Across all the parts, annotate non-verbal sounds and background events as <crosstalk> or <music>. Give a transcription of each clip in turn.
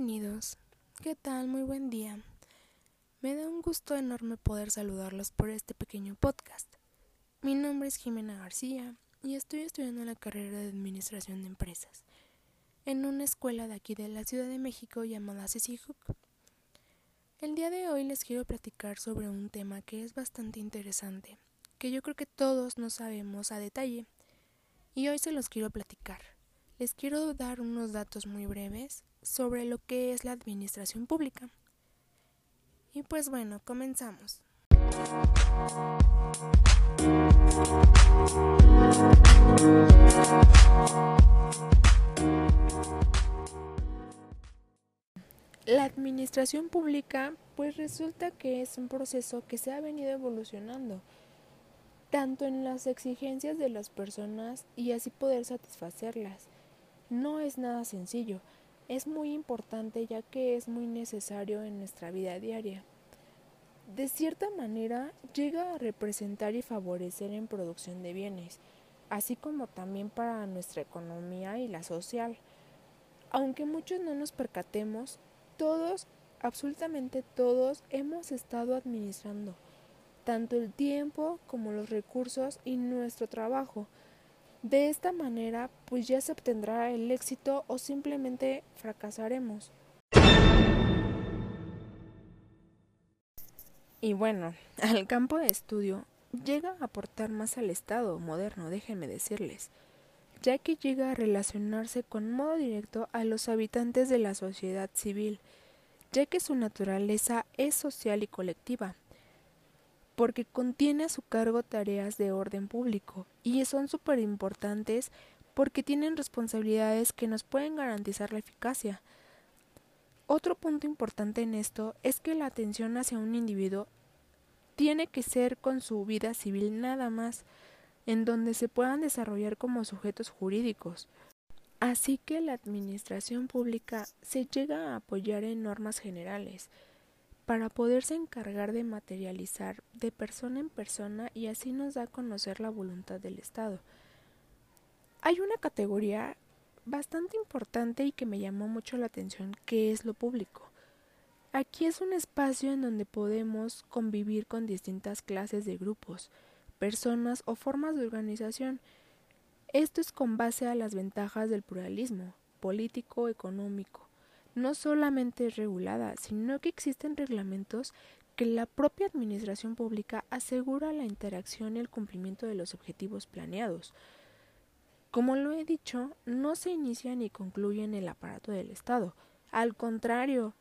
Bienvenidos. ¿Qué tal? Muy buen día. Me da un gusto enorme poder saludarlos por este pequeño podcast. Mi nombre es Jimena García y estoy estudiando la carrera de Administración de Empresas en una escuela de aquí de la Ciudad de México llamada CCHUC. El día de hoy les quiero platicar sobre un tema que es bastante interesante, que yo creo que todos no sabemos a detalle, y hoy se los quiero platicar. Les quiero dar unos datos muy breves sobre lo que es la administración pública. Y pues bueno, comenzamos. La administración pública pues resulta que es un proceso que se ha venido evolucionando tanto en las exigencias de las personas y así poder satisfacerlas. No es nada sencillo, es muy importante ya que es muy necesario en nuestra vida diaria. De cierta manera llega a representar y favorecer en producción de bienes, así como también para nuestra economía y la social. Aunque muchos no nos percatemos, todos, absolutamente todos, hemos estado administrando tanto el tiempo como los recursos y nuestro trabajo, de esta manera, pues ya se obtendrá el éxito o simplemente fracasaremos. Y bueno, <laughs> al campo de estudio llega a aportar más al Estado moderno, déjenme decirles, ya que llega a relacionarse con modo directo a los habitantes de la sociedad civil, ya que su naturaleza es social y colectiva porque contiene a su cargo tareas de orden público y son súper importantes porque tienen responsabilidades que nos pueden garantizar la eficacia. Otro punto importante en esto es que la atención hacia un individuo tiene que ser con su vida civil nada más, en donde se puedan desarrollar como sujetos jurídicos. Así que la administración pública se llega a apoyar en normas generales, para poderse encargar de materializar de persona en persona y así nos da a conocer la voluntad del Estado. Hay una categoría bastante importante y que me llamó mucho la atención, que es lo público. Aquí es un espacio en donde podemos convivir con distintas clases de grupos, personas o formas de organización. Esto es con base a las ventajas del pluralismo político, económico, no solamente es regulada, sino que existen reglamentos que la propia administración pública asegura la interacción y el cumplimiento de los objetivos planeados. Como lo he dicho, no se inicia ni concluye en el aparato del Estado. Al contrario,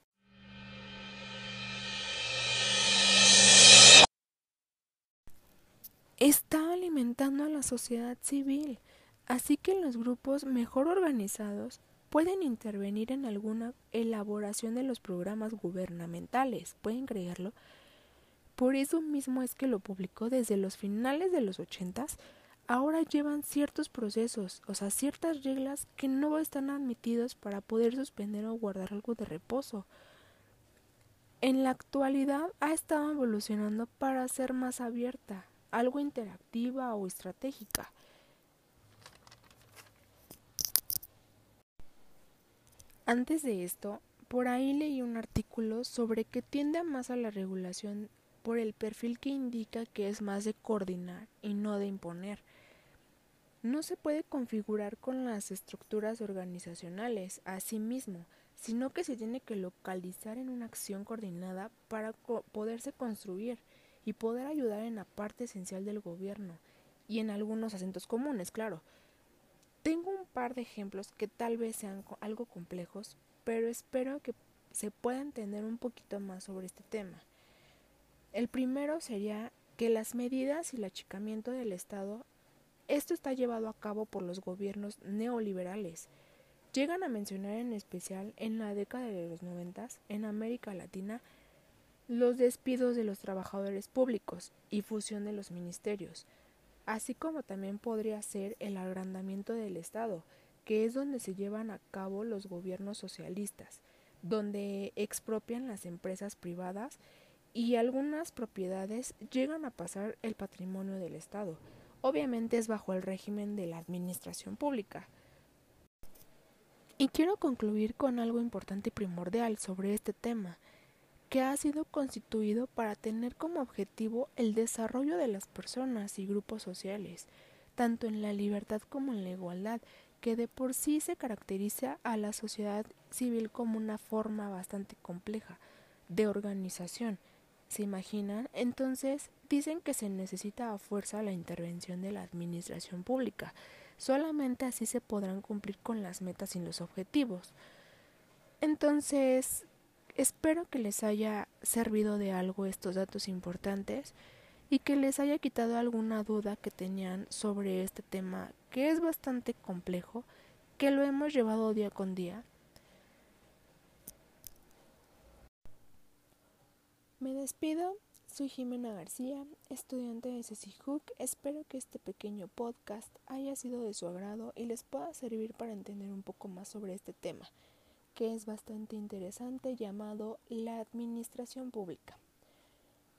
está alimentando a la sociedad civil. Así que los grupos mejor organizados pueden intervenir en alguna elaboración de los programas gubernamentales, pueden creerlo. Por eso mismo es que lo publicó desde los finales de los ochentas, ahora llevan ciertos procesos, o sea, ciertas reglas que no están admitidos para poder suspender o guardar algo de reposo. En la actualidad ha estado evolucionando para ser más abierta, algo interactiva o estratégica. Antes de esto, por ahí leí un artículo sobre que tiende más a la regulación por el perfil que indica que es más de coordinar y no de imponer. No se puede configurar con las estructuras organizacionales a sí mismo, sino que se tiene que localizar en una acción coordinada para poderse construir y poder ayudar en la parte esencial del gobierno y en algunos acentos comunes, claro, tengo un par de ejemplos que tal vez sean algo complejos, pero espero que se pueda entender un poquito más sobre este tema. El primero sería que las medidas y el achicamiento del Estado, esto está llevado a cabo por los gobiernos neoliberales. Llegan a mencionar en especial en la década de los noventas, en América Latina, los despidos de los trabajadores públicos y fusión de los ministerios, así como también podría ser el agrandamiento del Estado, que es donde se llevan a cabo los gobiernos socialistas, donde expropian las empresas privadas y algunas propiedades llegan a pasar el patrimonio del Estado. Obviamente es bajo el régimen de la administración pública. Y quiero concluir con algo importante y primordial sobre este tema, que ha sido constituido para tener como objetivo el desarrollo de las personas y grupos sociales, tanto en la libertad como en la igualdad, que de por sí se caracteriza a la sociedad civil como una forma bastante compleja de organización. ¿Se imaginan? Entonces dicen que se necesita a fuerza la intervención de la administración pública, Solamente así se podrán cumplir con las metas y los objetivos. Entonces, espero que les haya servido de algo estos datos importantes y que les haya quitado alguna duda que tenían sobre este tema que es bastante complejo, que lo hemos llevado día con día. Me despido soy Jimena García, estudiante de CECIJUC. Espero que este pequeño podcast haya sido de su agrado y les pueda servir para entender un poco más sobre este tema, que es bastante interesante llamado la administración pública.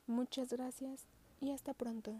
Muchas gracias y hasta pronto.